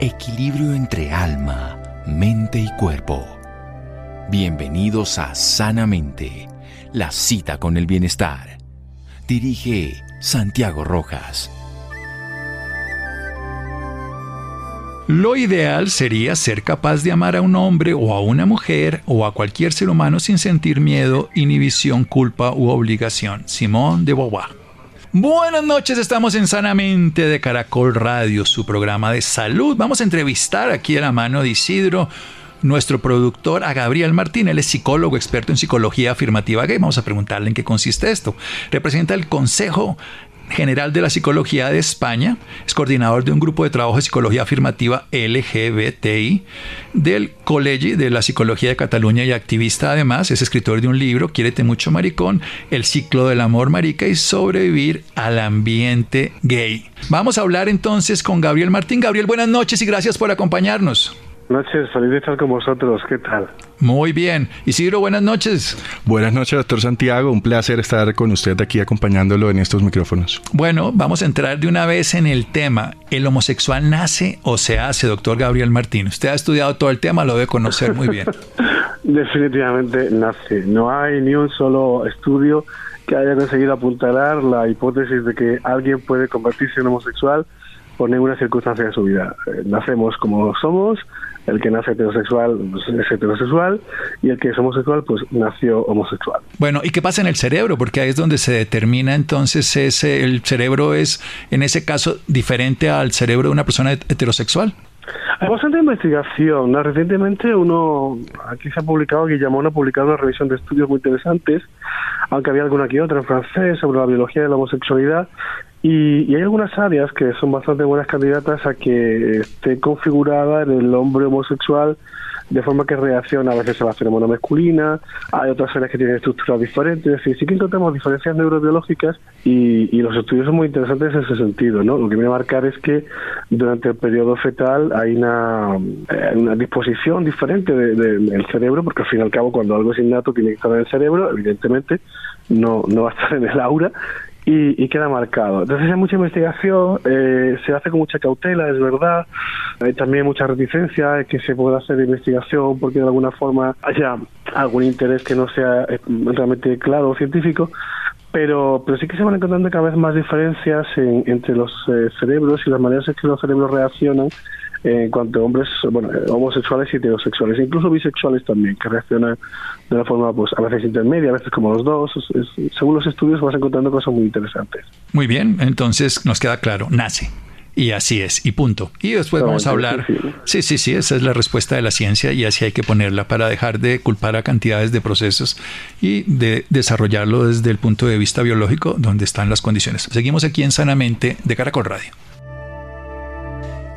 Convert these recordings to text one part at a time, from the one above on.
Equilibrio entre alma, mente y cuerpo. Bienvenidos a Sanamente, la cita con el bienestar. Dirige Santiago Rojas. Lo ideal sería ser capaz de amar a un hombre o a una mujer o a cualquier ser humano sin sentir miedo, inhibición, culpa u obligación. Simón de Beauvoir. Buenas noches, estamos en Sanamente de Caracol Radio, su programa de salud. Vamos a entrevistar aquí a la mano de Isidro, nuestro productor, a Gabriel Martín. Él es psicólogo, experto en psicología afirmativa gay. Vamos a preguntarle en qué consiste esto. Representa el Consejo general de la Psicología de España, es coordinador de un grupo de trabajo de psicología afirmativa LGBTI del Colegio de la Psicología de Cataluña y activista además, es escritor de un libro, Quiérete mucho maricón, El ciclo del amor marica y sobrevivir al ambiente gay. Vamos a hablar entonces con Gabriel Martín. Gabriel, buenas noches y gracias por acompañarnos noches, feliz de estar con vosotros. ¿Qué tal? Muy bien. Isidro, buenas noches. Buenas noches, doctor Santiago. Un placer estar con usted aquí acompañándolo en estos micrófonos. Bueno, vamos a entrar de una vez en el tema. ¿El homosexual nace o se hace, doctor Gabriel Martín? Usted ha estudiado todo el tema, lo debe conocer muy bien. Definitivamente nace. No hay ni un solo estudio que haya conseguido apuntalar la hipótesis de que alguien puede convertirse en homosexual por ninguna circunstancia de su vida. Eh, nacemos como somos, el que nace heterosexual pues, es heterosexual y el que es homosexual pues nació homosexual. Bueno, ¿y qué pasa en el cerebro? Porque ahí es donde se determina entonces ese el cerebro es en ese caso diferente al cerebro de una persona heterosexual. Hay bastante investigación. Recientemente uno, aquí se ha publicado, Guillamón ha publicado una revisión de estudios muy interesantes, aunque había alguna aquí otra en francés sobre la biología de la homosexualidad, y, hay algunas áreas que son bastante buenas candidatas a que esté configurada en el hombre homosexual de forma que reacciona a veces a la feromona masculina, hay otras áreas que tienen estructuras diferentes, es decir, sí que encontramos diferencias neurobiológicas y, los estudios son muy interesantes en ese sentido, ¿no? Lo que viene a marcar es que durante el periodo fetal hay una, eh, una disposición diferente del cerebro, porque al fin y al cabo cuando algo es innato tiene que estar en el cerebro, evidentemente no, no va a estar en el aura, y, queda marcado. Entonces hay mucha investigación, eh, se hace con mucha cautela, es verdad. Hay también mucha reticencia que se pueda hacer investigación porque de alguna forma haya algún interés que no sea eh, realmente claro o científico. Pero, pero sí que se van encontrando cada vez más diferencias entre los eh, cerebros y las maneras en que los cerebros reaccionan en cuanto a hombres bueno, homosexuales y heterosexuales, incluso bisexuales también, que reaccionan de una forma pues a veces intermedia, a veces como los dos. según los estudios vas encontrando cosas muy interesantes. Muy bien, entonces nos queda claro, nace. Y así es, y punto. Y después vamos a hablar. Sí, sí, sí, esa es la respuesta de la ciencia y así hay que ponerla para dejar de culpar a cantidades de procesos y de desarrollarlo desde el punto de vista biológico, donde están las condiciones. Seguimos aquí en Sanamente de Caracol Radio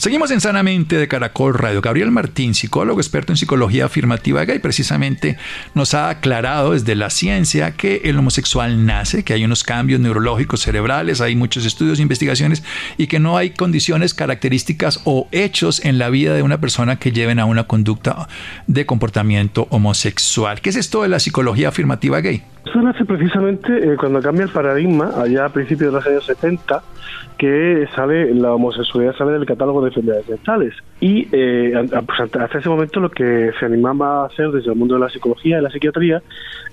Seguimos en Sanamente de Caracol Radio. Gabriel Martín, psicólogo experto en psicología afirmativa gay, precisamente nos ha aclarado desde la ciencia que el homosexual nace, que hay unos cambios neurológicos cerebrales, hay muchos estudios e investigaciones y que no hay condiciones, características o hechos en la vida de una persona que lleven a una conducta de comportamiento homosexual. ¿Qué es esto de la psicología afirmativa gay? Eso nace precisamente eh, cuando cambia el paradigma, allá a principios de los años 70, que sale la homosexualidad sale del catálogo de enfermedades mentales. Y eh, pues hasta ese momento lo que se animaba a hacer desde el mundo de la psicología y la psiquiatría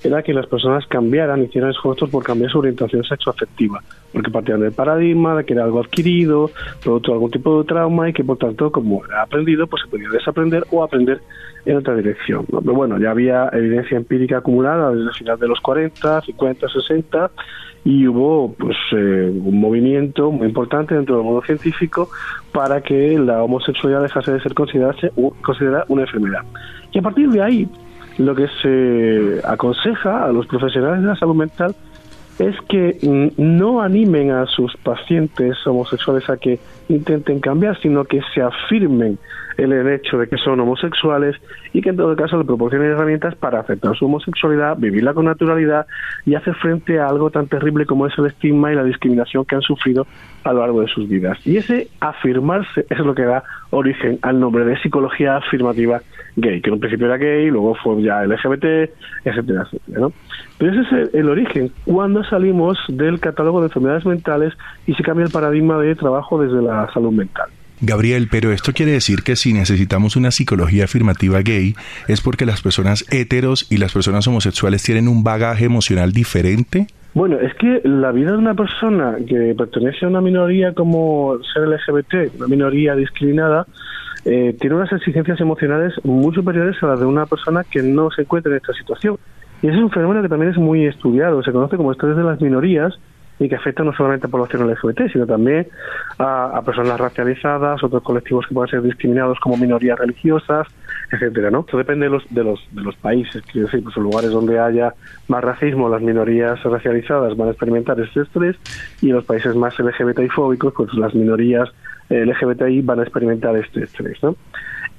era que las personas cambiaran, hicieran esfuerzos por cambiar su orientación sexoafectiva, porque partían del paradigma de que era algo adquirido, producto de algún tipo de trauma y que por tanto, como ha aprendido, pues se podía desaprender o aprender en otra dirección. Pero bueno, ya había evidencia empírica acumulada desde el final de los 40, 50, 60 y hubo pues eh, un movimiento muy importante dentro del mundo científico para que la homosexualidad dejase de ser considerarse, considerada una enfermedad. Y a partir de ahí, lo que se aconseja a los profesionales de la salud mental es que no animen a sus pacientes homosexuales a que intenten cambiar, sino que se afirmen el hecho de que son homosexuales y que en todo caso le proporcionen herramientas para aceptar su homosexualidad, vivirla con naturalidad y hacer frente a algo tan terrible como es el estigma y la discriminación que han sufrido a lo largo de sus vidas. Y ese afirmarse es lo que da origen al nombre de psicología afirmativa gay, que en un principio era gay, luego fue ya LGBT, etcétera, etcétera. ¿no? Pero ese es el, origen, cuando salimos del catálogo de enfermedades mentales y se cambia el paradigma de trabajo desde la salud mental. Gabriel, pero esto quiere decir que si necesitamos una psicología afirmativa gay es porque las personas heteros y las personas homosexuales tienen un bagaje emocional diferente? Bueno, es que la vida de una persona que pertenece a una minoría como ser LGBT, una minoría discriminada, eh, tiene unas exigencias emocionales muy superiores a las de una persona que no se encuentra en esta situación. Y ese es un fenómeno que también es muy estudiado, se conoce como estrés de las minorías y que afecta no solamente a población LGBT, sino también a, personas racializadas, otros colectivos que pueden ser discriminados como minorías religiosas, etcétera, ¿no? Esto depende de los, de los, de los países, quiero decir, pues en lugares donde haya más racismo, las minorías racializadas van a experimentar este estrés y en los países más LGBTI fóbicos, pues las minorías LGBTI van a experimentar este estrés, ¿no?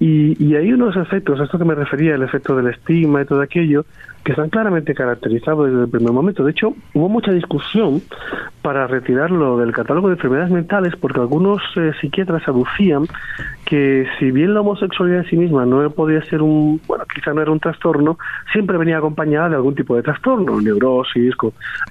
Y, y, hay unos efectos, a esto que me refería, el efecto del estigma y todo aquello, que están claramente caracterizados desde el primer momento. De hecho, hubo mucha discusión para retirarlo del catálogo de enfermedades mentales porque algunos eh, psiquiatras aducían que si bien la homosexualidad en sí misma no podía ser un, bueno, quizá no era un trastorno, siempre venía acompañada de algún tipo de trastorno, neurosis,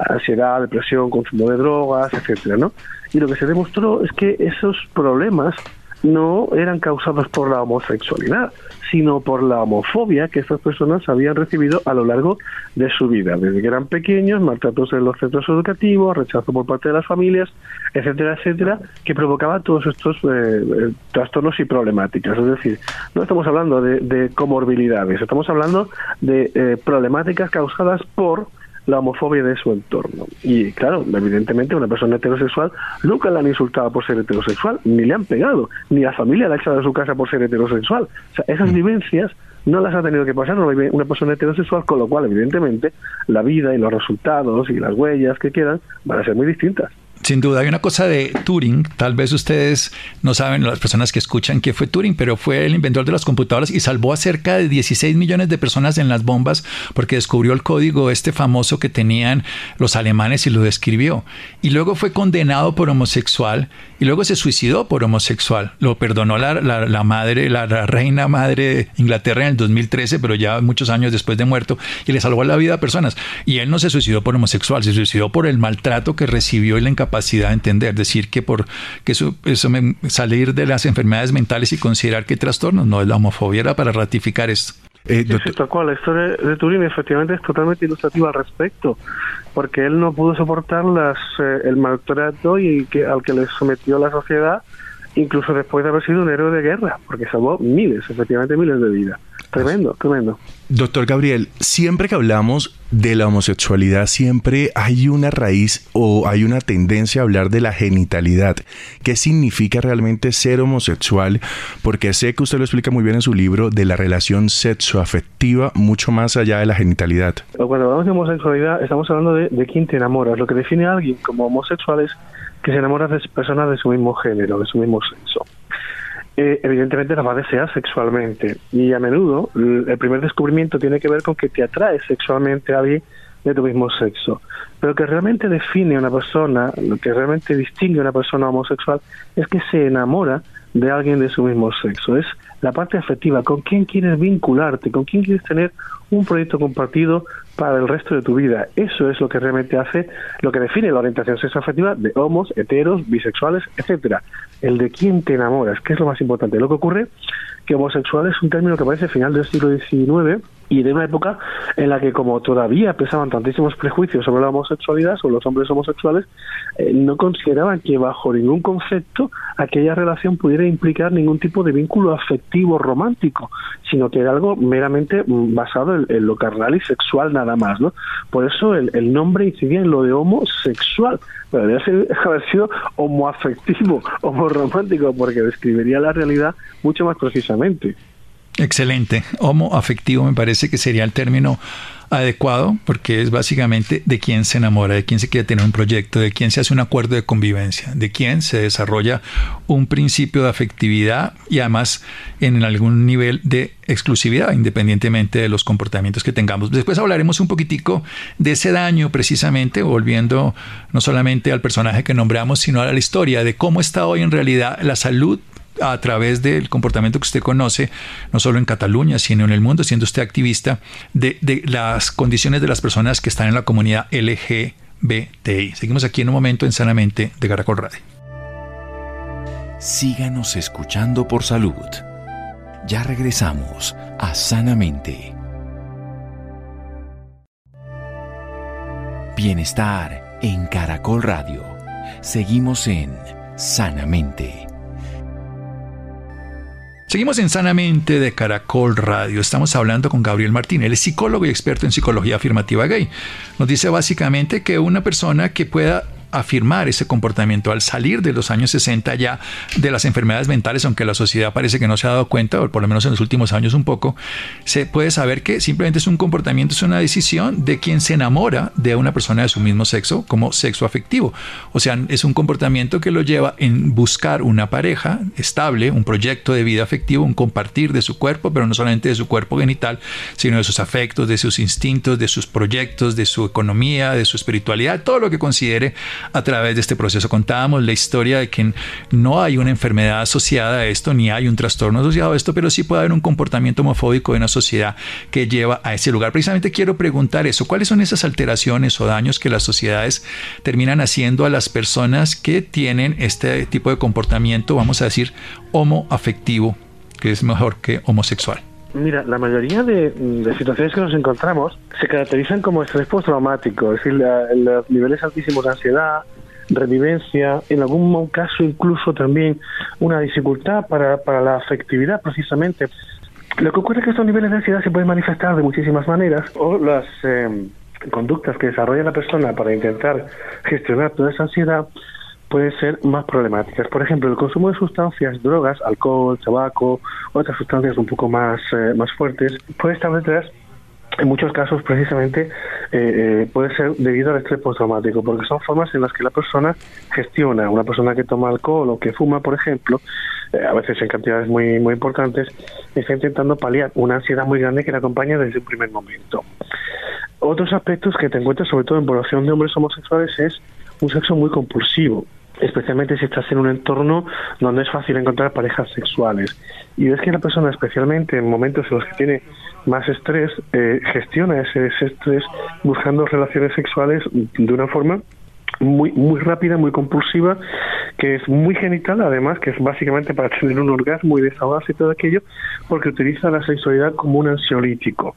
ansiedad, depresión, consumo de drogas, etcétera, ¿no? Y lo que se demostró es que esos problemas no eran causados por la homosexualidad, sino por la homofobia que estas personas habían recibido a lo largo de su vida, desde que eran pequeños, maltratos en los centros educativos, rechazo por parte de las familias, etcétera, etcétera, que provocaba todos estos eh, eh, trastornos y problemáticas. Es decir, no estamos hablando de, comorbilidades, estamos hablando de eh, problemáticas causadas por la homofobia de su entorno. Y claro, evidentemente una persona heterosexual nunca la han insultado por ser heterosexual, ni le han pegado, ni la familia la ha echado de su casa por ser heterosexual. O sea, esas mm. vivencias no las ha tenido que pasar una persona heterosexual, con lo cual, evidentemente, la vida y los resultados y las huellas que quedan van a ser muy distintas. Sin duda, hay una cosa de Turing, tal vez ustedes no saben, las personas que escuchan qué fue Turing, pero fue el inventor de las computadoras y salvó a cerca de 16 millones de personas en las bombas porque descubrió el código este famoso que tenían los alemanes y lo describió. Y luego fue condenado por homosexual y luego se suicidó por homosexual. Lo perdonó la, la, madre, la, reina madre de Inglaterra en el 2013, pero ya muchos años después de muerto, y le salvó la vida a personas. Y él no se suicidó por homosexual, se suicidó por el maltrato que recibió y la de entender. Decir que por que eso, eso me, salir de las enfermedades mentales y considerar que trastornos, no es la homofobia, era para ratificar esto. Eh, La historia de Turing efectivamente es totalmente ilustrativa al respecto, porque él no pudo soportar las, eh, el maltrato y que, al que le sometió la sociedad, incluso después de haber sido un héroe de guerra, porque salvó miles, efectivamente miles de vidas. Tremendo, tremendo. Doctor Gabriel, siempre que hablamos de la homosexualidad, siempre hay una raíz o hay una tendencia a hablar de la genitalidad. ¿Qué significa realmente ser homosexual? Porque sé que usted lo explica muy bien en su libro de la relación sexoafectiva, mucho más allá de la genitalidad. Cuando hablamos de homosexualidad, estamos hablando de, de quién te enamoras. Lo que define a alguien como homosexual es que se enamora de personas de su mismo género, de su mismo sexo. Eh, evidentemente las va a desear sexualmente. Y a menudo el primer descubrimiento tiene que ver con que te atrae sexualmente a alguien de tu mismo sexo. Pero lo que realmente define a una persona, lo que realmente distingue a una persona homosexual, es que se enamora de alguien de su mismo sexo. Es la parte afectiva, con quién quieres vincularte, con quién quieres tener un proyecto compartido para el resto de tu vida. Eso es lo que realmente hace, lo que define la orientación sexoafectiva de homos, heteros, bisexuales, etcétera. El de quién te enamoras, que es lo más importante. Lo que ocurre que homosexual es un término que aparece al final del siglo XIX y de una época en la que como todavía pesaban tantísimos prejuicios sobre la homosexualidad, sobre los hombres homosexuales, eh, no consideraban que bajo ningún concepto aquella relación pudiera implicar ningún tipo de vínculo afectivo romántico, sino que era algo meramente mm, basado en, lo carnal y sexual nada más, ¿no? Por eso el, nombre incidía en lo de homosexual, pero debería haber sido homoafectivo, homoromántico, porque describiría la realidad mucho más precisamente. Excelente. Homo afectivo me parece que sería el término adecuado porque es básicamente de quién se enamora, de quién se quiere tener un proyecto, de quién se hace un acuerdo de convivencia, de quién se desarrolla un principio de afectividad y además en algún nivel de exclusividad, independientemente de los comportamientos que tengamos. Después hablaremos un poquitico de ese daño precisamente, volviendo no solamente al personaje que nombramos, sino a la historia de cómo está hoy en realidad la salud a través del comportamiento que usted conoce, no solo en Cataluña, sino en el mundo, siendo usted activista, de, las condiciones de las personas que están en la comunidad LGBTI. Seguimos aquí en un momento en Sanamente de Caracol Radio. Síganos escuchando por salud. Ya regresamos a Sanamente. Bienestar en Caracol Radio. Seguimos en Sanamente. Seguimos en Sanamente de Caracol Radio. Estamos hablando con Gabriel Martín. Él es psicólogo y experto en psicología afirmativa gay. Nos dice básicamente que una persona que pueda afirmar ese comportamiento al salir de los años 60 ya de las enfermedades mentales, aunque la sociedad parece que no se ha dado cuenta, o por lo menos en los últimos años un poco, se puede saber que simplemente es un comportamiento, es una decisión de quien se enamora de una persona de su mismo sexo como sexo afectivo. O sea, es un comportamiento que lo lleva en buscar una pareja estable, un proyecto de vida afectivo, un compartir de su cuerpo, pero no solamente de su cuerpo genital, sino de sus afectos, de sus instintos, de sus proyectos, de su economía, de su espiritualidad, todo lo que considere a través de este proceso. Contábamos la historia de que no hay una enfermedad asociada a esto, ni hay un trastorno asociado a esto, pero sí puede haber un comportamiento homofóbico en una sociedad que lleva a ese lugar. Precisamente quiero preguntar eso, ¿cuáles son esas alteraciones o daños que las sociedades terminan haciendo a las personas que tienen este tipo de comportamiento, vamos a decir, homoafectivo, que es mejor que homosexual? Mira, la mayoría de, situaciones que nos encontramos se caracterizan como estrés postraumático, es decir, los niveles altísimos de ansiedad, revivencia, en algún caso incluso también una dificultad para, para la afectividad precisamente. Lo que ocurre es que estos niveles de ansiedad se pueden manifestar de muchísimas maneras o las eh, conductas que desarrolla la persona para intentar gestionar toda esa ansiedad pueden ser más problemáticas. Por ejemplo, el consumo de sustancias, drogas, alcohol, tabaco, otras sustancias un poco más, eh, más fuertes, puede detrás en muchos casos precisamente eh, eh, puede ser debido al estrés postraumático, porque son formas en las que la persona gestiona. Una persona que toma alcohol o que fuma, por ejemplo, a veces en cantidades muy, muy importantes, está intentando paliar una ansiedad muy grande que la acompaña desde un primer momento. Otros aspectos que te encuentras, sobre todo en población de hombres homosexuales, es un sexo muy compulsivo especialmente si estás en un entorno donde es fácil encontrar parejas sexuales. Y ves que la persona, especialmente en momentos en los que tiene más estrés, eh, gestiona ese, estrés buscando relaciones sexuales de una forma muy muy rápida, muy compulsiva, que es muy genital, además, que es básicamente para tener un orgasmo y desahogarse y todo aquello, porque utiliza la sexualidad como un ansiolítico.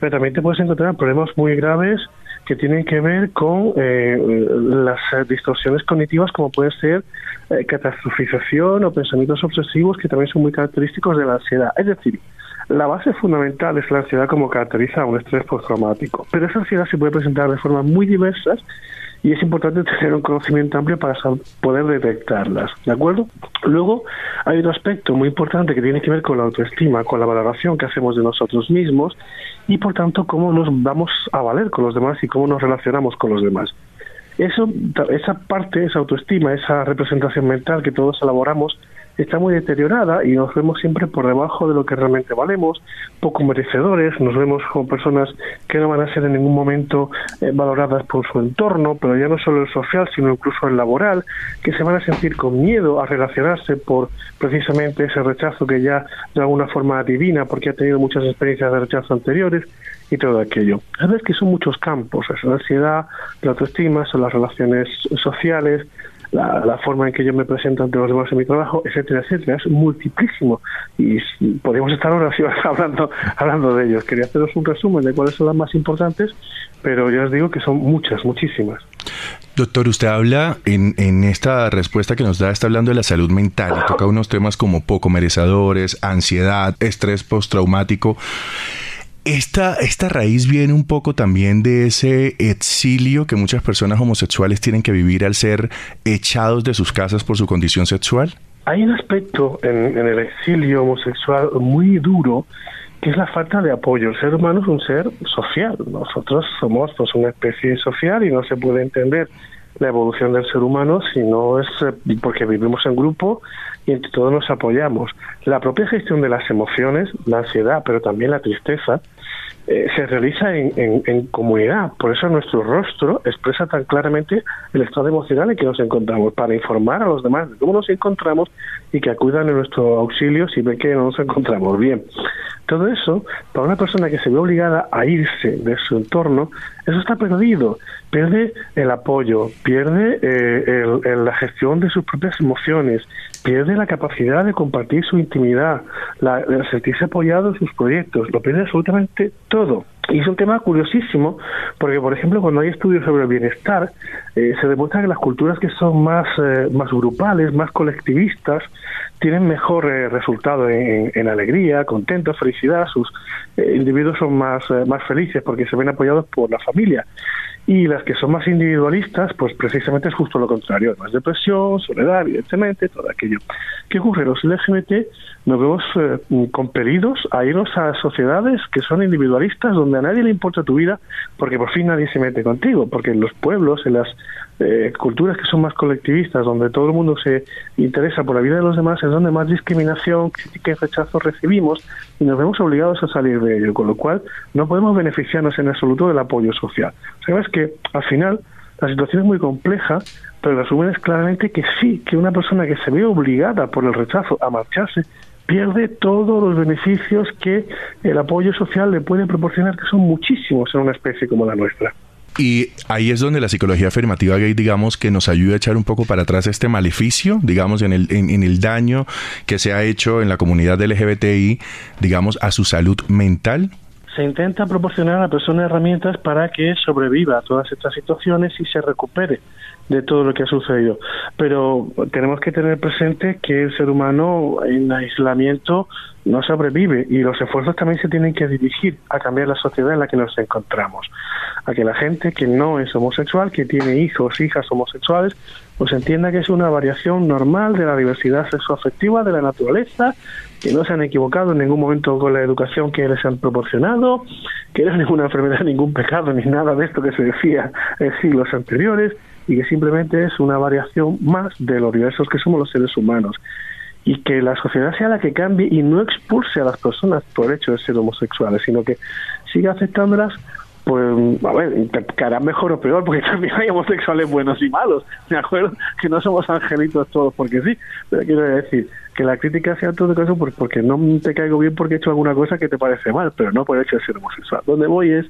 Pero también te puedes encontrar problemas muy graves que tienen que ver con eh, las distorsiones cognitivas como puede ser eh, catastrofización o pensamientos obsesivos que también son muy característicos de la ansiedad. Es decir, la base fundamental es la ansiedad como caracteriza a un estrés postraumático, pero esa ansiedad se puede presentar de formas muy diversas y es importante tener un conocimiento amplio para poder detectarlas, ¿de acuerdo? Luego hay otro aspecto muy importante que tiene que ver con la autoestima, con la valoración que hacemos de nosotros mismos y por tanto cómo nos vamos a valer con los demás y cómo nos relacionamos con los demás. Eso, esa parte, esa autoestima, esa representación mental que todos elaboramos, está muy deteriorada y nos vemos siempre por debajo de lo que realmente valemos, poco merecedores, nos vemos como personas que no van a ser en ningún momento eh, valoradas por su entorno, pero ya no solo el social, sino incluso el laboral, que se van a sentir con miedo a relacionarse por precisamente ese rechazo que ya de alguna forma adivina porque ha tenido muchas experiencias de rechazo anteriores y todo aquello. A veces que son muchos campos, es la ansiedad, la autoestima, son las relaciones sociales, la, forma en que yo me presento ante los demás en mi trabajo, etcétera, etcétera. Es multiplísimo y podríamos estar horas hablando, hablando de ellos. Quería haceros un resumen de cuáles son las más importantes, pero ya os digo que son muchas, muchísimas. Doctor, usted habla en, en, esta respuesta que nos da, está hablando de la salud mental y toca unos temas como poco merecedores, ansiedad, estrés postraumático. Esta, esta raíz viene un poco también de ese exilio que muchas personas homosexuales tienen que vivir al ser echados de sus casas por su condición sexual. hay un aspecto en, el exilio homosexual muy duro que es la falta de apoyo. El ser humano es un ser social. Nosotros somos pues una especie social y no se puede entender la evolución del ser humano si no es eh, porque vivimos en grupo y entre todos nos apoyamos. La propia gestión de las emociones, la ansiedad, pero también la tristeza, eh, se realiza en, comunidad. Por eso nuestro rostro expresa tan claramente el estado emocional en que nos encontramos, para informar a los demás de cómo nos encontramos y que acudan a nuestro auxilio si ven que no nos encontramos bien. Todo eso, para una persona que se ve obligada a irse de su entorno, eso está perdido. Pierde el apoyo, pierde eh, la gestión de sus propias emociones, pierde la capacidad de compartir su intimidad, la, sentirse apoyado en sus proyectos, lo pierde absolutamente todo. Y es un tema curiosísimo porque, por ejemplo, cuando hay estudios sobre el bienestar, eh, se demuestra que las culturas que son más, eh, más grupales, más colectivistas, tienen mejor eh, resultado en, alegría, contento, felicidad. Sus individuos son más, más felices porque se ven apoyados por la familia y las que son más individualistas, pues precisamente es justo lo contrario, más depresión, soledad, evidentemente, todo aquello. ¿Qué ocurre? Los LGBT nos vemos eh, compelidos a irnos a sociedades que son individualistas, donde a nadie le importa tu vida, porque por fin nadie se mete contigo, porque en los pueblos, en las eh, culturas que son más colectivistas, donde todo el mundo se interesa por la vida de los demás, es donde más discriminación, crítica y rechazo recibimos y nos vemos obligados a salir de ello, con lo cual no podemos beneficiarnos en absoluto del apoyo social. Sabes que al final la situación es muy compleja, pero el resumen es claramente que sí, que una persona que se ve obligada por el rechazo a marcharse pierde todos los beneficios que el apoyo social le puede proporcionar, que son muchísimos en una especie como la nuestra. Y ahí es donde la psicología afirmativa gay, digamos, que nos ayuda a echar un poco para atrás este maleficio, digamos, en el, en, el daño que se ha hecho en la comunidad LGBTI, digamos, a su salud mental. Se intenta proporcionar a la persona herramientas para que sobreviva a todas estas situaciones y se recupere de todo lo que ha sucedido. Pero tenemos que tener presente que el ser humano en aislamiento no sobrevive y los esfuerzos también se tienen que dirigir a cambiar la sociedad en la que nos encontramos. A que la gente que no es homosexual, que tiene hijos, hijas homosexuales, pues entienda que es una variación normal de la diversidad sexoafectiva de la naturaleza, que no se han equivocado en ningún momento con la educación que les han proporcionado, que no es ninguna enfermedad, ningún pecado, ni nada de esto que se decía en siglos anteriores, y que simplemente es una variación más de los diversos que somos los seres humanos. Y que la sociedad sea la que cambie y no expulse a las personas por el hecho de ser homosexuales, sino que siga aceptándolas, pues, a ver, hará mejor o peor, porque también hay homosexuales buenos y malos, ¿de acuerdo? Que no somos angelitos todos porque sí, pero quiero decir que la crítica sea todo caso porque no te caigo bien porque he hecho alguna cosa que te parece mal, pero no por el hecho de ser homosexual. Donde voy es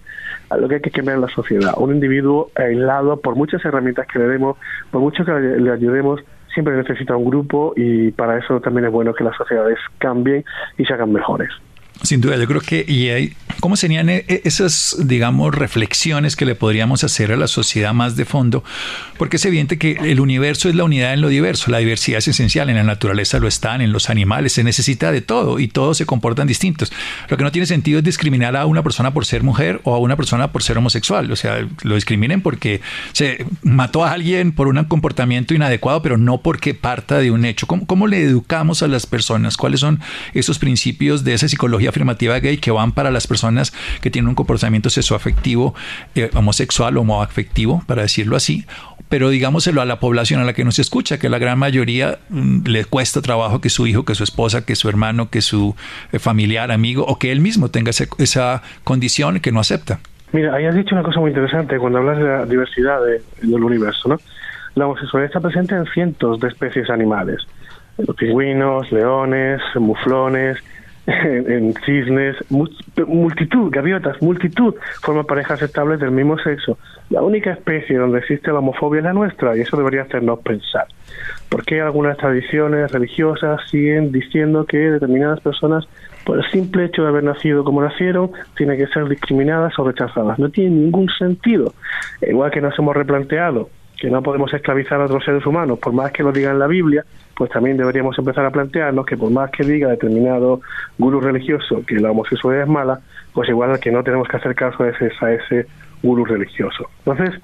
a lo que hay que cambiar en la sociedad. Un individuo aislado, por muchas herramientas que le demos, por mucho que le ayudemos, siempre necesita un grupo y para eso también es bueno que las sociedades cambien y se hagan mejores. Sin duda, yo creo que, y hay, ¿cómo serían e, e, esas, digamos, reflexiones que le podríamos hacer a la sociedad más de fondo? Porque es evidente que el universo es la unidad en lo diverso, la diversidad es esencial, en la naturaleza lo están, en los animales, se necesita de todo y todos se comportan distintos. Lo que no tiene sentido es discriminar a una persona por ser mujer o a una persona por ser homosexual, o sea, lo discriminen porque se mató a alguien por un comportamiento inadecuado, pero no porque parta de un hecho. ¿Cómo, cómo le educamos a las personas? ¿Cuáles son esos principios de esa psicología? Afirmativa gay que van para las personas que tienen un comportamiento sexoafectivo, eh, homosexual, homoafectivo, para decirlo así, pero digámoselo a la población a la que nos escucha, que la gran mayoría mm, le cuesta trabajo que su hijo, que su esposa, que su hermano, que su eh, familiar, amigo o que él mismo tenga esa condición que no acepta. Mira, ahí has dicho una cosa muy interesante cuando hablas de la diversidad del universo, ¿no? La homosexualidad está presente en cientos de especies animales. Pingüinos, leones, muflones, en, cisnes, multitud, gaviotas, multitud forman parejas estables del mismo sexo. La única especie donde existe la homofobia es la nuestra y eso debería hacernos pensar. ¿Por qué algunas tradiciones religiosas siguen diciendo que determinadas personas, por el simple hecho de haber nacido como nacieron, tienen que ser discriminadas o rechazadas? No tiene ningún sentido. Igual que nos hemos replanteado que no podemos esclavizar a otros seres humanos, por más que lo diga en la Biblia, pues también deberíamos empezar a plantearnos que por más que diga determinado gurú religioso que la homosexualidad es mala, pues igual que no tenemos que hacer caso a ese, a ese gurú religioso. Entonces,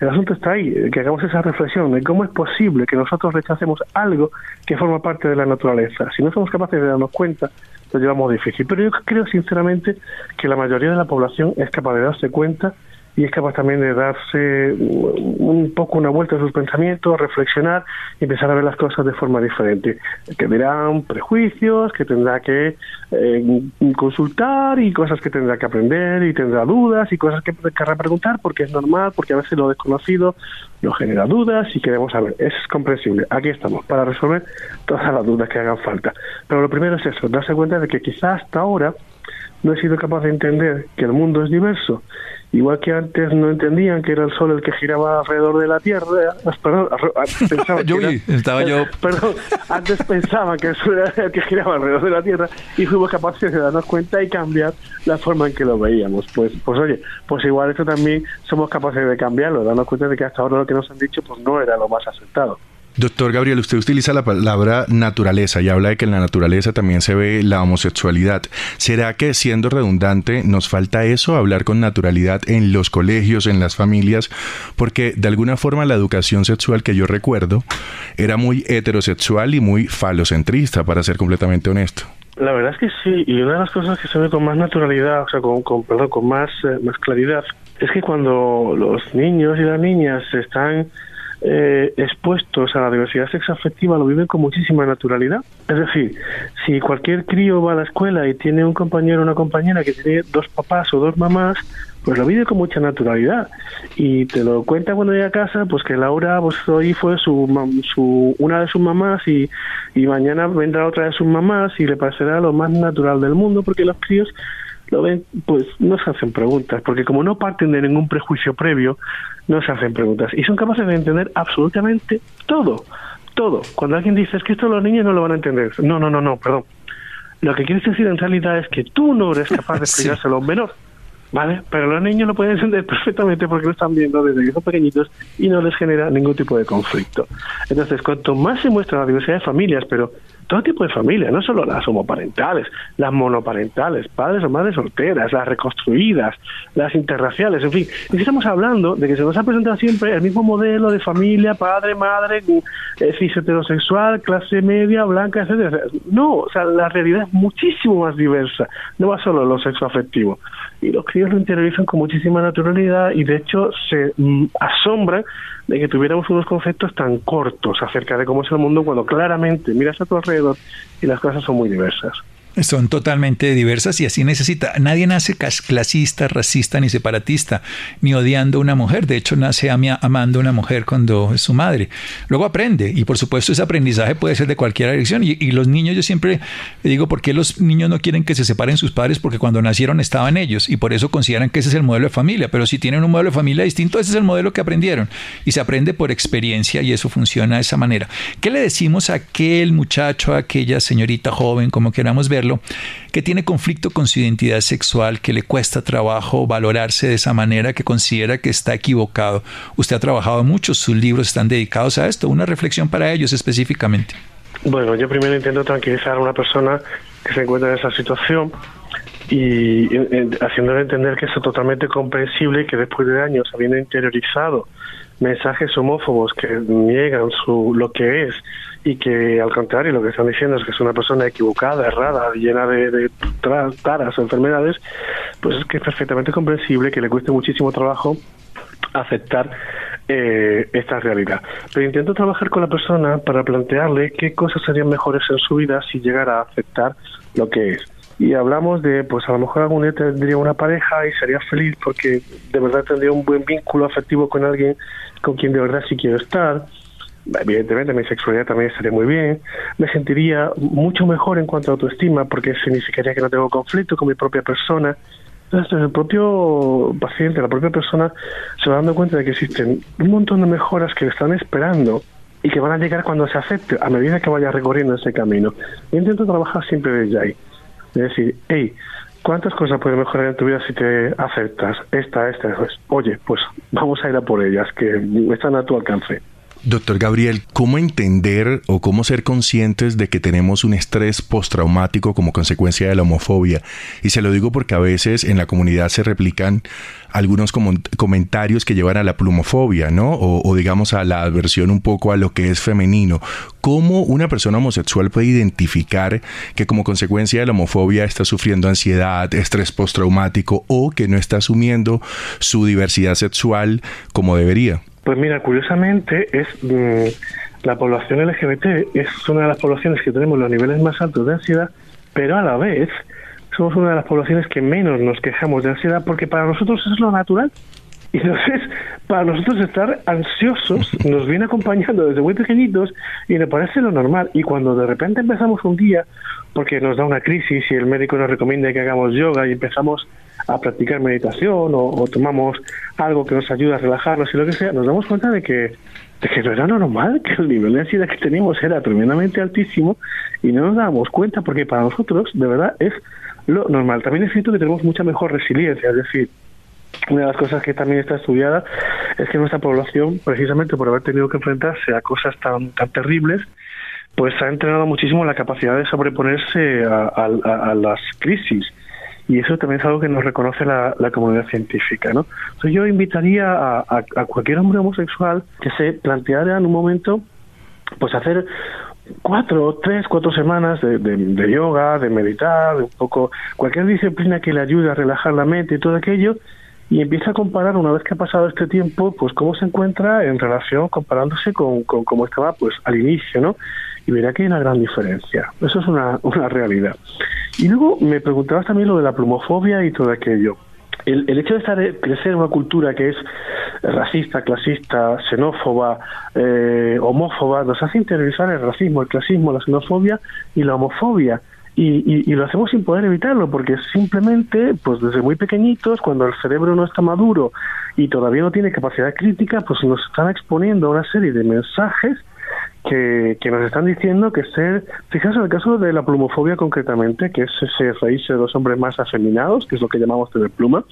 El asunto está ahí, que hagamos esa reflexión de cómo es posible que nosotros rechacemos algo que forma parte de la naturaleza. Si no somos capaces de darnos cuenta, lo llevamos difícil. Pero yo creo sinceramente que la mayoría de la población es capaz de darse cuenta y es capaz también de darse un poco una vuelta a sus pensamientos, reflexionar y empezar a ver las cosas de forma diferente. Que dirán prejuicios, que tendrá que eh, consultar y cosas que tendrá que aprender y tendrá dudas y cosas que querrá preguntar porque es normal, porque a veces lo desconocido nos genera dudas y queremos saber. Es comprensible. Aquí estamos para resolver todas las dudas que hagan falta. Pero lo primero es eso, darse cuenta de que quizás hasta ahora no he sido capaz de entender que el mundo es diverso Igual que antes no entendían que era el Sol el que giraba alrededor de la Tierra, perdón, antes pensaban que estaba yo. Perdón, antes pensaban que el Sol era el que giraba alrededor de la Tierra y fuimos capaces de darnos cuenta y cambiar la forma en que lo veíamos. Pues, pues oye, pues igual esto también somos capaces de cambiarlo, darnos cuenta de que hasta ahora lo que nos han dicho pues no era lo más aceptado. Doctor Gabriel, usted utiliza la palabra naturaleza y habla de que en la naturaleza también se ve la homosexualidad. ¿Será que siendo redundante nos falta eso, hablar con naturalidad en los colegios, en las familias? Porque de alguna forma la educación sexual que yo recuerdo era muy heterosexual y muy falocentrista, para ser completamente honesto. La verdad es que sí, y una de las cosas que se ve con más naturalidad, o sea, con, con perdón, con más, eh, más claridad, es que cuando los niños y las niñas están eh, expuestos a la diversidad sexoafectiva lo viven con muchísima naturalidad. Es decir, si cualquier crío va a la escuela y tiene un compañero o una compañera que tiene dos papás o dos mamás, pues lo vive con mucha naturalidad y te lo cuenta cuando llega a casa pues que Laura pues hoy fue su, su una de sus mamás y, mañana vendrá otra de sus mamás y le parecerá lo más natural del mundo porque los críos lo ven, pues no se hacen preguntas, porque como no parten de ningún prejuicio previo, no se hacen preguntas. Y son capaces de entender absolutamente todo, todo. Cuando alguien dice es que esto los niños no lo van a entender, no, no, no, no, perdón. Lo que quieres decir en realidad es que tú no eres capaz de explicárselo a un menor. ¿Vale? Pero los niños lo pueden entender perfectamente porque lo están viendo desde que son pequeñitos y no les genera ningún tipo de conflicto. Entonces, cuanto más se muestra la diversidad de familias, pero todo tipo de familias, no solo las homoparentales, las monoparentales, padres o madres solteras, las reconstruidas, las interraciales, en fin. Y estamos hablando de que se nos ha presentado siempre el mismo modelo de familia, padre, madre, eh, cis heterosexual, clase media, blanca, etcétera. No, o sea, la realidad es muchísimo más diversa, no va solo lo sexo afectivo. Y los críos lo interiorizan con muchísima naturalidad y de hecho se mm, asombran de que tuviéramos unos conceptos tan cortos acerca de cómo es el mundo cuando claramente miras a tu alrededor y las cosas son muy diversas son totalmente diversas y así necesita. Nadie nace clasista, racista ni separatista, ni odiando a una mujer. De hecho, nace amando a una mujer cuando es su madre. Luego aprende y por supuesto ese aprendizaje puede ser de cualquier dirección. Y, los niños, yo siempre digo, ¿por qué los niños no quieren que se separen sus padres? Porque cuando nacieron estaban ellos y por eso consideran que ese es el modelo de familia. Pero si tienen un modelo de familia distinto, ese es el modelo que aprendieron. Y se aprende por experiencia y eso funciona de esa manera. ¿Qué le decimos a aquel muchacho, a aquella señorita joven, como queramos ver? Que tiene conflicto con su identidad sexual, que le cuesta trabajo valorarse de esa manera, que considera que está equivocado. Usted ha trabajado mucho, sus libros están dedicados a esto. Una reflexión para ellos específicamente. Bueno, yo primero intento tranquilizar a una persona que se encuentra en esa situación y haciéndole entender que es totalmente comprensible que después de años habiendo interiorizado mensajes homófobos que niegan su, lo que es y que al contrario lo que están diciendo es que es una persona equivocada, errada, llena de, de taras o enfermedades, pues es que es perfectamente comprensible que le cueste muchísimo trabajo aceptar eh, esta realidad. Pero intento trabajar con la persona para plantearle qué cosas serían mejores en su vida si llegara a aceptar lo que es y hablamos de, pues a lo mejor algún día tendría una pareja y sería feliz porque de verdad tendría un buen vínculo afectivo con alguien con quien de verdad sí quiero estar. Evidentemente mi sexualidad también estaría muy bien. Me sentiría mucho mejor en cuanto a autoestima porque significaría que no tengo conflicto con mi propia persona. Entonces el propio paciente, la propia persona se va dando cuenta de que existen un montón de mejoras que le están esperando y que van a llegar cuando se acepte a medida que vaya recorriendo ese camino. Y intento trabajar siempre desde ahí. Es decir, hey, ¿cuántas cosas pueden mejorar en tu vida si te aceptas? Esta, esta, oye, pues vamos a ir a por ellas, que están a tu alcance. Doctor Gabriel, ¿cómo entender o cómo ser conscientes de que tenemos un estrés postraumático como consecuencia de la homofobia? Y se lo digo porque a veces en la comunidad se replican algunos comentarios que llevan a la plumofobia, ¿no? O, digamos a la aversión un poco a lo que es femenino. ¿Cómo una persona homosexual puede identificar que como consecuencia de la homofobia está sufriendo ansiedad, estrés postraumático o que no está asumiendo su diversidad sexual como debería? Pues mira, curiosamente es mm, la población LGBT es una de las poblaciones que tenemos los niveles más altos de ansiedad, pero a la vez somos una de las poblaciones que menos nos quejamos de ansiedad porque para nosotros es lo natural. Y entonces, para nosotros estar ansiosos nos viene acompañando desde muy pequeñitos y me parece lo normal. Y cuando de repente empezamos un día, porque nos da una crisis y el médico nos recomienda que hagamos yoga y empezamos a practicar meditación o, tomamos algo que nos ayuda a relajarnos y lo que sea, nos damos cuenta de que, de que no era normal, que el nivel de ansiedad que teníamos era tremendamente altísimo y no nos dábamos cuenta porque para nosotros de verdad es lo normal. También es cierto que tenemos mucha mejor resiliencia, es decir, una de las cosas que también está estudiada es que nuestra población, precisamente por haber tenido que enfrentarse a cosas tan, tan terribles, pues ha entrenado muchísimo la capacidad de sobreponerse a las crisis y eso también es algo que nos reconoce la, comunidad científica. ¿no? Entonces yo invitaría a, cualquier hombre homosexual que se planteara en un momento pues hacer cuatro, tres, cuatro semanas de, yoga, de meditar, de un poco cualquier disciplina que le ayude a relajar la mente y todo aquello, y empieza a comparar una vez que ha pasado este tiempo, pues cómo se encuentra en relación comparándose con, con cómo estaba pues al inicio, ¿no? Y verá que hay una gran diferencia. Eso es una, una realidad. Y luego me preguntabas también lo de la plumofobia y todo aquello. El, el hecho de estar, crecer en una cultura que es racista, clasista, xenófoba, eh, homófoba, nos hace interiorizar el racismo, el clasismo, la xenofobia y la homofobia. Y, y, lo hacemos sin poder evitarlo, porque simplemente, pues desde muy pequeñitos, cuando el cerebro no está maduro y todavía no tiene capacidad crítica, pues nos están exponiendo a una serie de mensajes que, nos están diciendo que ser, fijaos en el caso de la plumofobia concretamente, que es ese reírse de los hombres más afeminados, que es lo que llamamos tener pluma,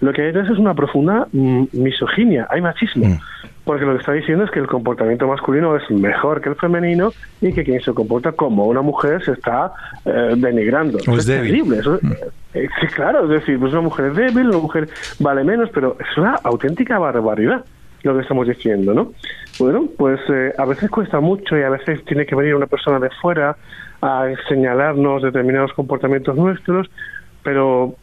lo que hay detrás es una profunda mm, misoginia, hay machismo. Mm. Porque lo que está diciendo es que el comportamiento masculino es mejor que el femenino y que quien se comporta como una mujer se está eh, denigrando. es, terrible. Mm. Eh, sí, claro, es decir, pues una mujer es débil, una mujer vale menos, pero es una auténtica barbaridad lo que estamos diciendo, ¿no? Bueno, pues eh, a veces cuesta mucho y a veces tiene que venir una persona de fuera a señalarnos determinados comportamientos nuestros, pero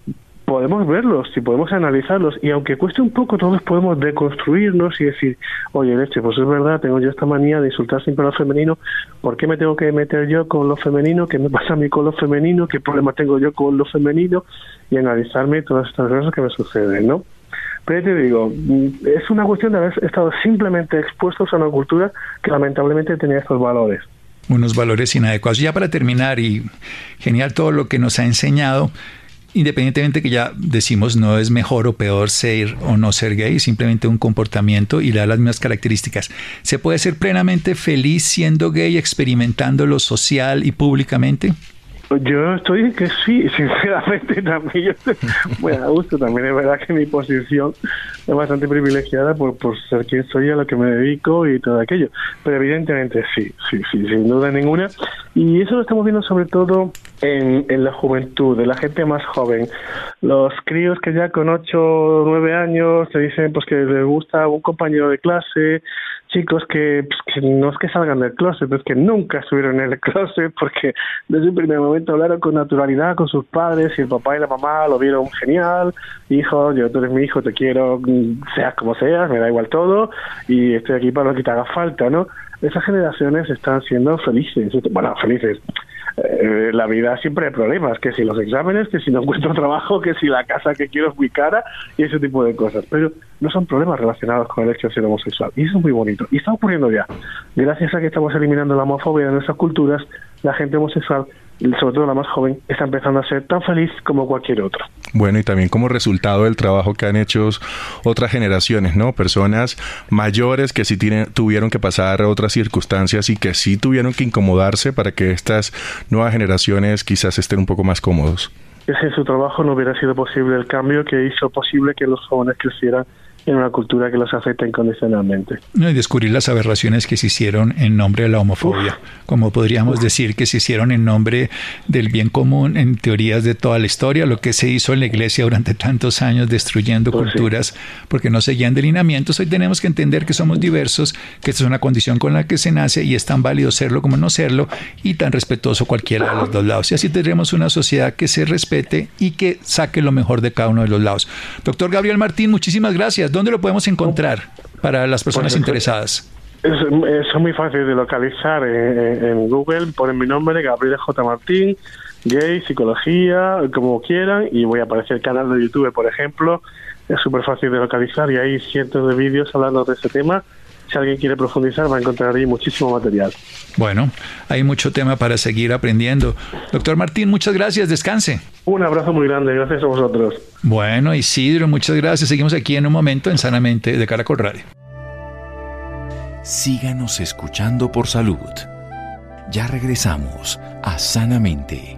podemos verlos y podemos analizarlos y aunque cueste un poco todos podemos deconstruirnos y decir oye leche pues es verdad tengo yo esta manía de insultar siempre a lo femenino ¿por qué me tengo que meter yo con lo femenino? ¿qué me pasa a mí con lo femenino? ¿qué problema tengo yo con lo femenino? y analizarme todas estas cosas que me suceden ¿no? Pero te digo, es una cuestión de haber estado simplemente expuestos a una cultura que lamentablemente tenía estos valores. Unos valores inadecuados. Ya para terminar, y genial todo lo que nos ha enseñado, independientemente que ya decimos no es mejor o peor ser o no ser gay, simplemente un comportamiento y le da las mismas características. ¿Se puede ser plenamente feliz siendo gay, experimentándolo social y públicamente? Yo estoy que sí, sinceramente también yo estoy muy a gusto. También es verdad que mi posición es bastante privilegiada por, por ser quien soy, a lo que me dedico y todo aquello. Pero evidentemente sí, sí, sí, sin duda ninguna. Y eso lo estamos viendo sobre todo en, en la juventud, de la gente más joven. Los críos que ya con 8 o 9 años te dicen pues que les gusta un compañero de clase, chicos que, pues, que, no es que salgan del closet, es que nunca estuvieron en el closet porque desde el primer momento hablaron con naturalidad con sus padres y el papá y la mamá lo vieron genial, hijo, yo tú eres mi hijo, te quiero, seas como seas, me da igual todo y estoy aquí para lo que te haga falta, ¿no? Esas generaciones están siendo felices, bueno, felices, eh, la vida siempre hay problemas, que si los exámenes, que si no encuentro trabajo, que si la casa que quiero es muy cara y ese tipo de cosas. Pero no son problemas relacionados con el hecho de ser homosexual. Y eso es muy bonito. Y está ocurriendo ya. Gracias a que estamos eliminando la homofobia de nuestras culturas, la gente homosexual sobre todo la más joven, está empezando a ser tan feliz como cualquier otro. Bueno, y también como resultado del trabajo que han hecho otras generaciones, ¿no? Personas mayores que sí tienen, tuvieron que pasar otras circunstancias y que sí tuvieron que incomodarse para que estas nuevas generaciones quizás estén un poco más cómodos. Sin su trabajo no hubiera sido posible el cambio que hizo posible que los jóvenes crecieran en una cultura que los afecta incondicionalmente. No, y descubrir las aberraciones que se hicieron en nombre de la homofobia, como podríamos decir que se hicieron en nombre del bien común en teorías de toda la historia, lo que se hizo en la iglesia durante tantos años destruyendo pues culturas porque no seguían delineamientos. Hoy tenemos que entender que somos diversos, que esta es una condición con la que se nace y es tan válido serlo como no serlo y tan respetuoso cualquiera de los dos lados. Y así tendremos una sociedad que se respete y que saque lo mejor de cada uno de los lados. Doctor Gabriel Martín, muchísimas gracias. ¿Dónde lo podemos encontrar para las personas pues interesadas? Es, muy fácil de localizar en, Google. Ponen mi nombre, Gabriel J. Martín, gay, psicología, como quieran, y voy a aparecer el canal de YouTube, por ejemplo. Es súper fácil de localizar y hay cientos de vídeos hablando de ese tema. Si alguien quiere profundizar, va a encontrar ahí muchísimo material. Bueno, hay mucho tema para seguir aprendiendo. Doctor Martín, muchas gracias. Descanse. Un abrazo muy grande. Gracias a vosotros. Bueno, Isidro, muchas gracias. Seguimos aquí en un momento en Sanamente de Caracol Radio. Síganos escuchando por salud. Ya regresamos a Sanamente.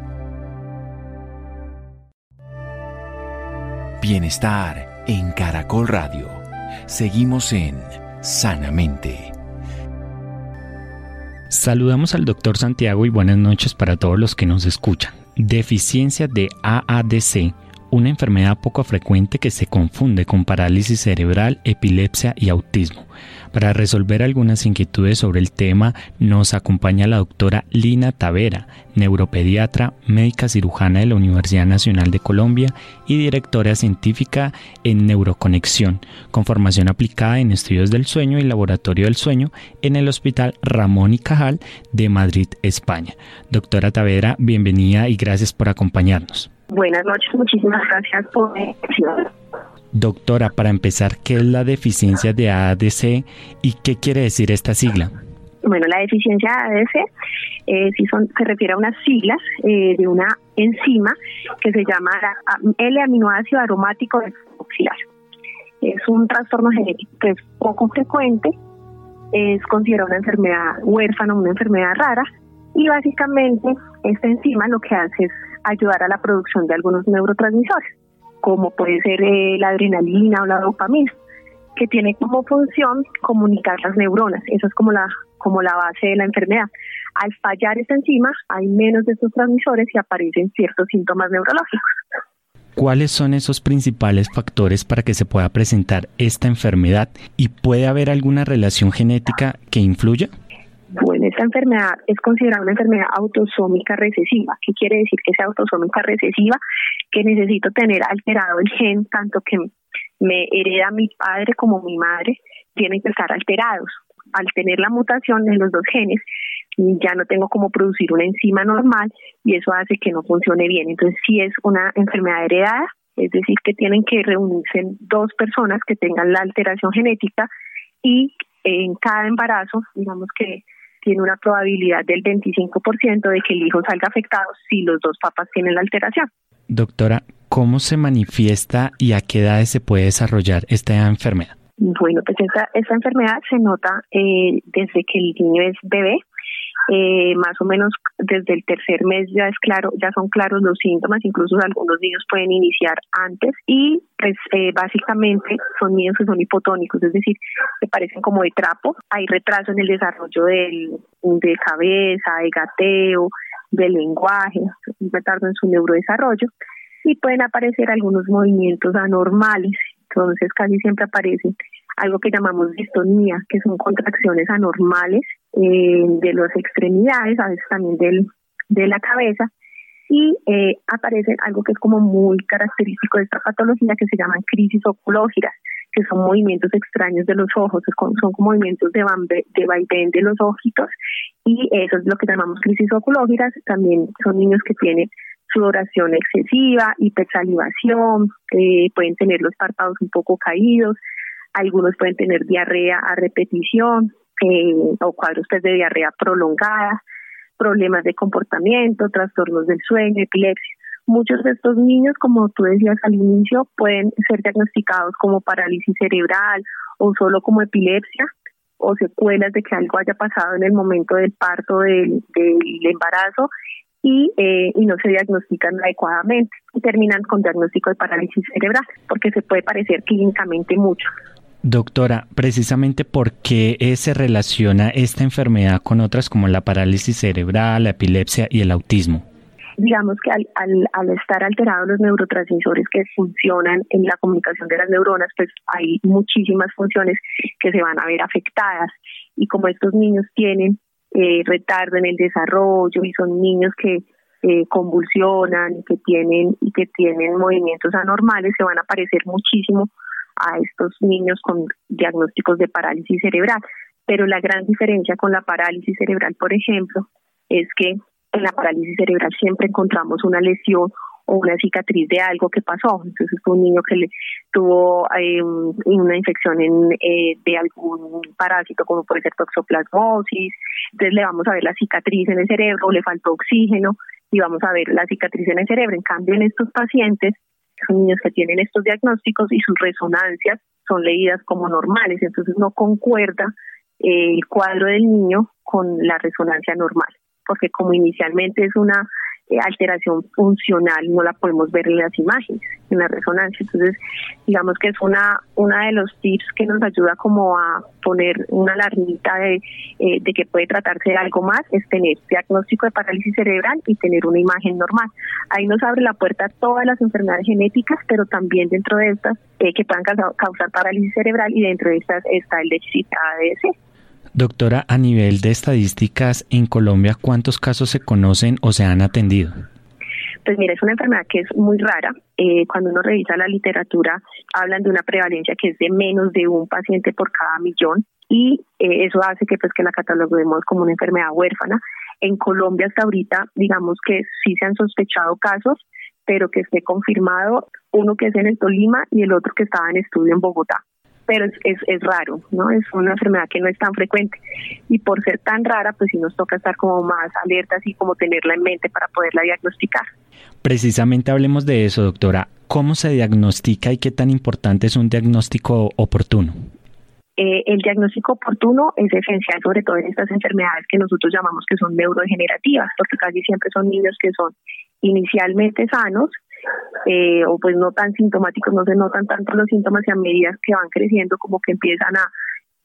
Bienestar en Caracol Radio. Seguimos en Sanamente. Saludamos al doctor Santiago y buenas noches para todos los que nos escuchan. Deficiencia de AADC una enfermedad poco frecuente que se confunde con parálisis cerebral, epilepsia y autismo. Para resolver algunas inquietudes sobre el tema nos acompaña la doctora Lina Tavera, neuropediatra, médica cirujana de la Universidad Nacional de Colombia y directora científica en Neuroconexión, con formación aplicada en estudios del sueño y laboratorio del sueño en el Hospital Ramón y Cajal de Madrid, España. Doctora Tavera, bienvenida y gracias por acompañarnos. Buenas noches, muchísimas gracias por la Doctora, para empezar, ¿qué es la deficiencia de ADC y qué quiere decir esta sigla? Bueno, la deficiencia de ADC eh, son, se refiere a unas siglas eh, de una enzima que se llama L-aminoácido aromático desoxilar. Es un trastorno genético que es poco frecuente, es considerada una enfermedad huérfana, una enfermedad rara, y básicamente esta enzima lo que hace es ayudar a la producción de algunos neurotransmisores, como puede ser eh, la adrenalina o la dopamina, que tiene como función comunicar las neuronas. Eso es como la, como la base de la enfermedad. Al fallar esta enzima, hay menos de estos transmisores y aparecen ciertos síntomas neurológicos. ¿Cuáles son esos principales factores para que se pueda presentar esta enfermedad y puede haber alguna relación genética que influya? Bueno, esta enfermedad es considerada una enfermedad autosómica recesiva. ¿Qué quiere decir que sea autosómica recesiva? Que necesito tener alterado el gen, tanto que me hereda mi padre como mi madre, tienen que estar alterados. Al tener la mutación en los dos genes, ya no tengo cómo producir una enzima normal y eso hace que no funcione bien. Entonces, si es una enfermedad heredada, es decir, que tienen que reunirse dos personas que tengan la alteración genética y en cada embarazo, digamos que tiene una probabilidad del 25% de que el hijo salga afectado si los dos papás tienen la alteración. Doctora, ¿cómo se manifiesta y a qué edades se puede desarrollar esta enfermedad? Bueno, pues esta, esta enfermedad se nota eh, desde que el niño es bebé, eh, más o menos desde el tercer mes ya es claro, ya son claros los síntomas, incluso algunos niños pueden iniciar antes y pues eh, básicamente son niños que son hipotónicos, es decir, se parecen como de trapo, hay retraso en el desarrollo del, de cabeza, de gateo, del lenguaje, un retardo en su neurodesarrollo y pueden aparecer algunos movimientos anormales, entonces casi siempre aparecen algo que llamamos distonía, que son contracciones anormales eh, de las extremidades, a veces también del, de la cabeza, y eh, aparece algo que es como muy característico de esta patología que se llaman crisis oculógiras, que son movimientos extraños de los ojos, son como movimientos de, de vaivén de los ojitos, y eso es lo que llamamos crisis oculógiras, también son niños que tienen sudoración excesiva, hipersalivación, eh, pueden tener los párpados un poco caídos, algunos pueden tener diarrea a repetición eh, o cuadros pues, de diarrea prolongada, problemas de comportamiento, trastornos del sueño, epilepsia. Muchos de estos niños, como tú decías al inicio, pueden ser diagnosticados como parálisis cerebral o solo como epilepsia o secuelas de que algo haya pasado en el momento del parto del, del embarazo y, eh, y no se diagnostican adecuadamente y terminan con diagnóstico de parálisis cerebral porque se puede parecer clínicamente mucho Doctora, precisamente por qué se relaciona esta enfermedad con otras como la parálisis cerebral, la epilepsia y el autismo digamos que al, al, al, estar alterados los neurotransmisores que funcionan en la comunicación de las neuronas, pues hay muchísimas funciones que se van a ver afectadas. Y como estos niños tienen eh, retardo en el desarrollo y son niños que eh, convulsionan y que tienen y que tienen movimientos anormales, se van a parecer muchísimo a estos niños con diagnósticos de parálisis cerebral. Pero la gran diferencia con la parálisis cerebral, por ejemplo, es que en la parálisis cerebral siempre encontramos una lesión o una cicatriz de algo que pasó. Entonces fue un niño que le tuvo eh, una infección en, eh, de algún parásito como puede ser toxoplasmosis. Entonces le vamos a ver la cicatriz en el cerebro, le faltó oxígeno y vamos a ver la cicatriz en el cerebro. En cambio en estos pacientes, son niños que tienen estos diagnósticos y sus resonancias son leídas como normales, entonces no concuerda eh, el cuadro del niño con la resonancia normal porque como inicialmente es una eh, alteración funcional, no la podemos ver en las imágenes, en la resonancia. Entonces, digamos que es una, una de los tips que nos ayuda como a poner una alarmita de, eh, de que puede tratarse de algo más, es tener diagnóstico de parálisis cerebral y tener una imagen normal. Ahí nos abre la puerta a todas las enfermedades genéticas, pero también dentro de estas eh, que puedan causar parálisis cerebral y dentro de estas está el déficit ADC. Doctora, a nivel de estadísticas, en Colombia, ¿cuántos casos se conocen o se han atendido? Pues mira, es una enfermedad que es muy rara. Eh, cuando uno revisa la literatura, hablan de una prevalencia que es de menos de un paciente por cada millón y eh, eso hace que pues que la cataloguemos como una enfermedad huérfana. En Colombia hasta ahorita, digamos que sí se han sospechado casos, pero que esté confirmado uno que es en el Tolima y el otro que estaba en estudio en Bogotá pero es, es, raro, ¿no? Es una enfermedad que no es tan frecuente. Y por ser tan rara, pues sí nos toca estar como más alertas y como tenerla en mente para poderla diagnosticar. Precisamente hablemos de eso, doctora. ¿Cómo se diagnostica y qué tan importante es un diagnóstico oportuno? Eh, el diagnóstico oportuno es esencial, sobre todo en estas enfermedades que nosotros llamamos que son neurodegenerativas, porque casi siempre son niños que son inicialmente sanos eh, o pues no tan sintomáticos, no se notan tanto los síntomas y a medida que van creciendo como que empiezan a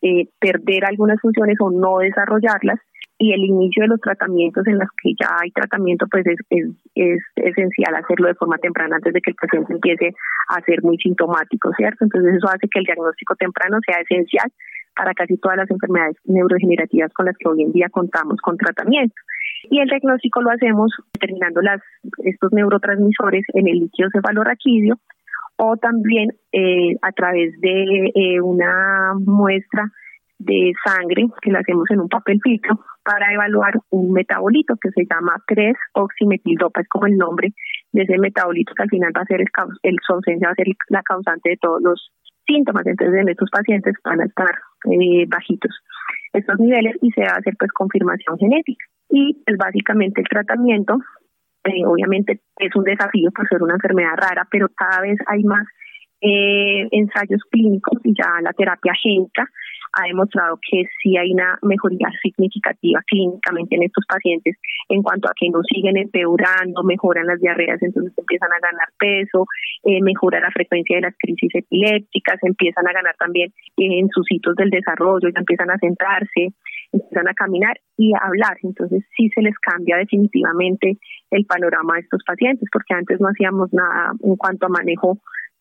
eh, perder algunas funciones o no desarrollarlas y el inicio de los tratamientos en los que ya hay tratamiento pues es, es, es esencial hacerlo de forma temprana antes de que el paciente empiece a ser muy sintomático, ¿cierto? Entonces eso hace que el diagnóstico temprano sea esencial para casi todas las enfermedades neurodegenerativas con las que hoy en día contamos con tratamiento. Y el diagnóstico lo hacemos determinando las, estos neurotransmisores en el líquido cefalorraquídeo o también eh, a través de eh, una muestra de sangre que la hacemos en un papel filtro para evaluar un metabolito que se llama 3-oximetildopa, es como el nombre de ese metabolito que al final va a ser el, el va a ser la causante de todos los síntomas. Entonces en estos pacientes van a estar eh, bajitos estos niveles y se va a hacer pues confirmación genética. Y pues básicamente el tratamiento, eh, obviamente es un desafío por ser una enfermedad rara, pero cada vez hay más eh, ensayos clínicos y ya la terapia génica ha demostrado que sí hay una mejoría significativa clínicamente en estos pacientes en cuanto a que no siguen empeorando, mejoran las diarreas, entonces empiezan a ganar peso, eh, mejora la frecuencia de las crisis epilépticas, empiezan a ganar también en sus hitos del desarrollo, ya empiezan a centrarse, empiezan a caminar y a hablar. Entonces sí se les cambia definitivamente el panorama de estos pacientes, porque antes no hacíamos nada en cuanto a manejo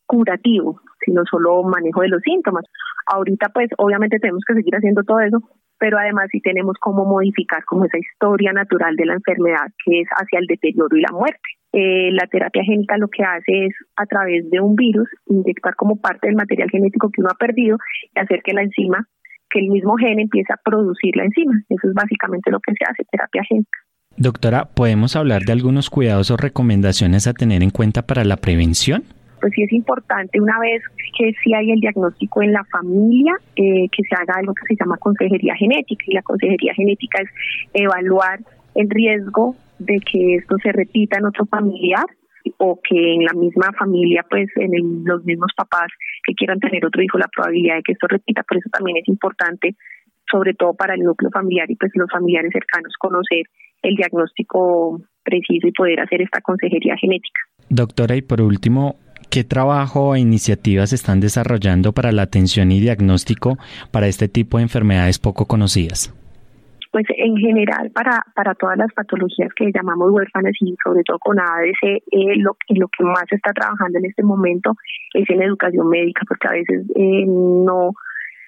curativo, sino solo manejo de los síntomas. Ahorita pues obviamente tenemos que seguir haciendo todo eso, pero además sí tenemos cómo modificar como esa historia natural de la enfermedad que es hacia el deterioro y la muerte. Eh, la terapia génica lo que hace es a través de un virus inyectar como parte del material genético que uno ha perdido y hacer que la enzima, que el mismo gen empiece a producir la enzima. Eso es básicamente lo que se hace, terapia génica. Doctora, ¿podemos hablar de algunos cuidados o recomendaciones a tener en cuenta para la prevención? Pues sí es importante una vez que sí hay el diagnóstico en la familia, eh, que se haga algo que se llama consejería genética y la consejería genética es evaluar el riesgo de que esto se repita en otro familiar o que en la misma familia, pues en los mismos papás que quieran tener otro hijo, la probabilidad de que esto repita. Por eso también es importante, sobre todo para el núcleo familiar y pues los familiares cercanos, conocer el diagnóstico preciso y poder hacer esta consejería genética. Doctora, y por último, ¿Qué trabajo e iniciativas están desarrollando para la atención y diagnóstico para este tipo de enfermedades poco conocidas? Pues en general para, para todas las patologías que llamamos huérfanas y sobre todo con ADC, eh, lo, lo que más se está trabajando en este momento es en educación médica, porque a veces eh, no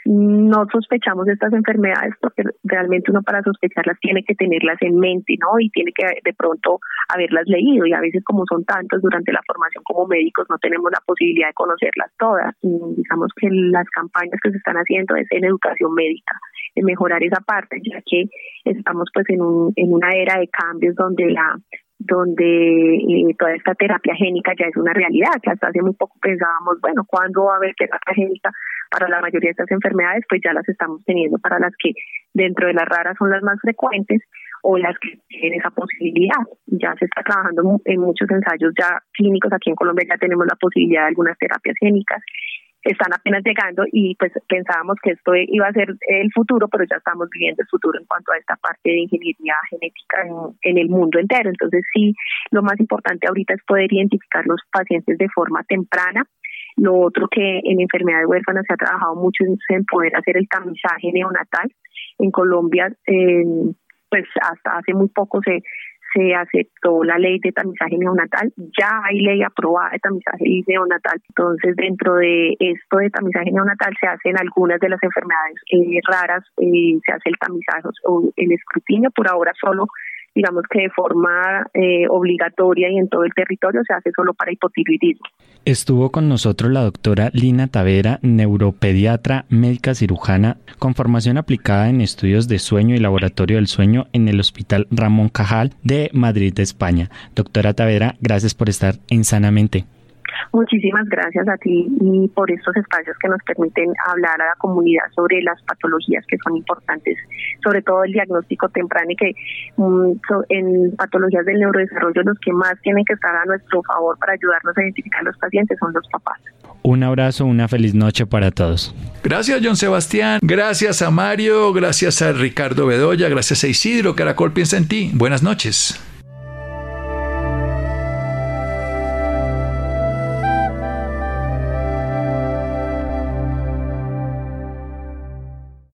no sospechamos estas enfermedades porque realmente uno para sospecharlas tiene que tenerlas en mente, ¿no? Y tiene que de pronto haberlas leído y a veces como son tantos durante la formación como médicos no tenemos la posibilidad de conocerlas todas. Y digamos que las campañas que se están haciendo es en educación médica, en mejorar esa parte, ya que estamos pues en, un, en una era de cambios donde la donde eh, toda esta terapia génica ya es una realidad, hasta hace muy poco pensábamos, bueno, ¿cuándo va a haber terapia génica para la mayoría de estas enfermedades? Pues ya las estamos teniendo para las que dentro de las raras son las más frecuentes o las que tienen esa posibilidad. Ya se está trabajando en muchos ensayos ya clínicos, aquí en Colombia ya tenemos la posibilidad de algunas terapias génicas están apenas llegando y pues pensábamos que esto iba a ser el futuro, pero ya estamos viviendo el futuro en cuanto a esta parte de ingeniería genética en, el mundo entero. Entonces sí, lo más importante ahorita es poder identificar los pacientes de forma temprana. Lo otro que en enfermedades huérfanas se ha trabajado mucho es en poder hacer el tamizaje neonatal. En Colombia, pues hasta hace muy poco se se aceptó la ley de tamizaje neonatal, ya hay ley aprobada de tamizaje neonatal, entonces dentro de esto de tamizaje neonatal se hacen algunas de las enfermedades eh, raras, eh, se hace el tamizaje o el escrutinio, por ahora solo digamos que de forma eh, obligatoria y en todo el territorio se hace solo para hipotiroidismo. Estuvo con nosotros la doctora Lina Tavera, neuropediatra, médica cirujana, con formación aplicada en estudios de sueño y laboratorio del sueño en el Hospital Ramón Cajal de Madrid, España. Doctora Tavera, gracias por estar en Sanamente. Muchísimas gracias a ti y por estos espacios que nos permiten hablar a la comunidad sobre las patologías que son importantes, sobre todo el diagnóstico temprano y que mm, en patologías del neurodesarrollo los que más tienen que estar a nuestro favor para ayudarnos a identificar a los pacientes son los papás. Un abrazo, una feliz noche para todos. Gracias, John Sebastián. Gracias a Mario. Gracias a Ricardo Bedoya. Gracias a Isidro. Caracol piensa en ti. Buenas noches.